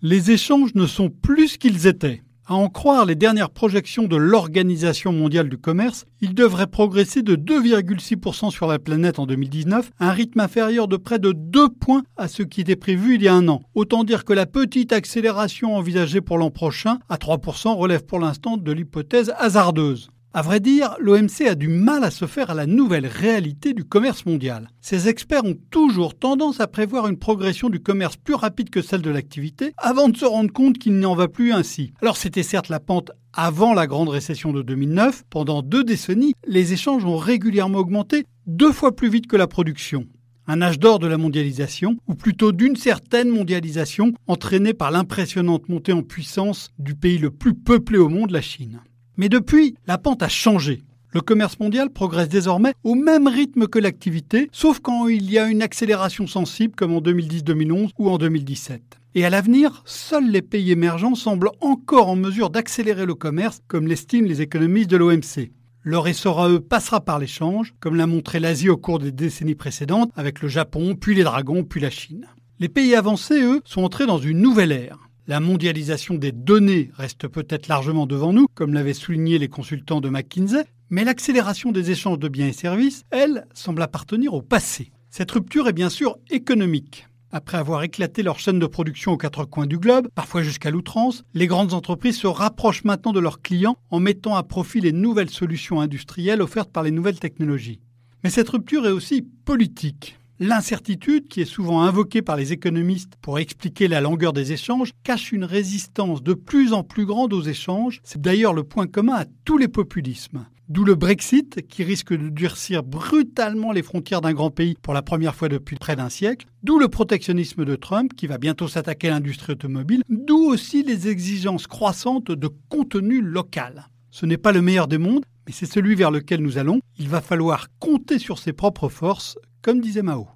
Les échanges ne sont plus ce qu'ils étaient. À en croire les dernières projections de l'Organisation mondiale du commerce, ils devraient progresser de 2,6% sur la planète en 2019, un rythme inférieur de près de 2 points à ce qui était prévu il y a un an. Autant dire que la petite accélération envisagée pour l'an prochain, à 3%, relève pour l'instant de l'hypothèse hasardeuse. À vrai dire, l'OMC a du mal à se faire à la nouvelle réalité du commerce mondial. Ces experts ont toujours tendance à prévoir une progression du commerce plus rapide que celle de l'activité avant de se rendre compte qu'il n'en va plus ainsi. Alors c'était certes la pente avant la grande récession de 2009. Pendant deux décennies, les échanges ont régulièrement augmenté deux fois plus vite que la production un âge d'or de la mondialisation, ou plutôt d'une certaine mondialisation entraînée par l'impressionnante montée en puissance du pays le plus peuplé au monde, la Chine. Mais depuis, la pente a changé. Le commerce mondial progresse désormais au même rythme que l'activité, sauf quand il y a une accélération sensible comme en 2010-2011 ou en 2017. Et à l'avenir, seuls les pays émergents semblent encore en mesure d'accélérer le commerce, comme l'estiment les économistes de l'OMC. Leur essor à eux passera par l'échange, comme l'a montré l'Asie au cours des décennies précédentes, avec le Japon, puis les dragons, puis la Chine. Les pays avancés, eux, sont entrés dans une nouvelle ère. La mondialisation des données reste peut-être largement devant nous, comme l'avaient souligné les consultants de McKinsey, mais l'accélération des échanges de biens et services, elle, semble appartenir au passé. Cette rupture est bien sûr économique. Après avoir éclaté leur chaîne de production aux quatre coins du globe, parfois jusqu'à l'outrance, les grandes entreprises se rapprochent maintenant de leurs clients en mettant à profit les nouvelles solutions industrielles offertes par les nouvelles technologies. Mais cette rupture est aussi politique. L'incertitude, qui est souvent invoquée par les économistes pour expliquer la longueur des échanges, cache une résistance de plus en plus grande aux échanges. C'est d'ailleurs le point commun à tous les populismes. D'où le Brexit, qui risque de durcir brutalement les frontières d'un grand pays pour la première fois depuis près d'un siècle. D'où le protectionnisme de Trump, qui va bientôt s'attaquer à l'industrie automobile. D'où aussi les exigences croissantes de contenu local. Ce n'est pas le meilleur des mondes, mais c'est celui vers lequel nous allons. Il va falloir compter sur ses propres forces, comme disait Mao.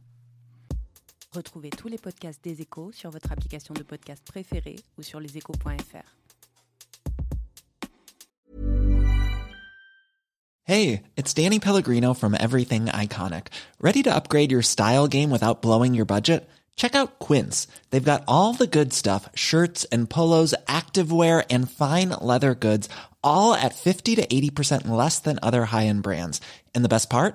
Retrouvez tous les podcasts des échos sur votre application de podcast préférée ou sur leséchos.fr. Hey, it's Danny Pellegrino from Everything Iconic. Ready to upgrade your style game without blowing your budget? Check out Quince. They've got all the good stuff shirts and polos, activewear, and fine leather goods, all at 50 to 80% less than other high end brands. And the best part?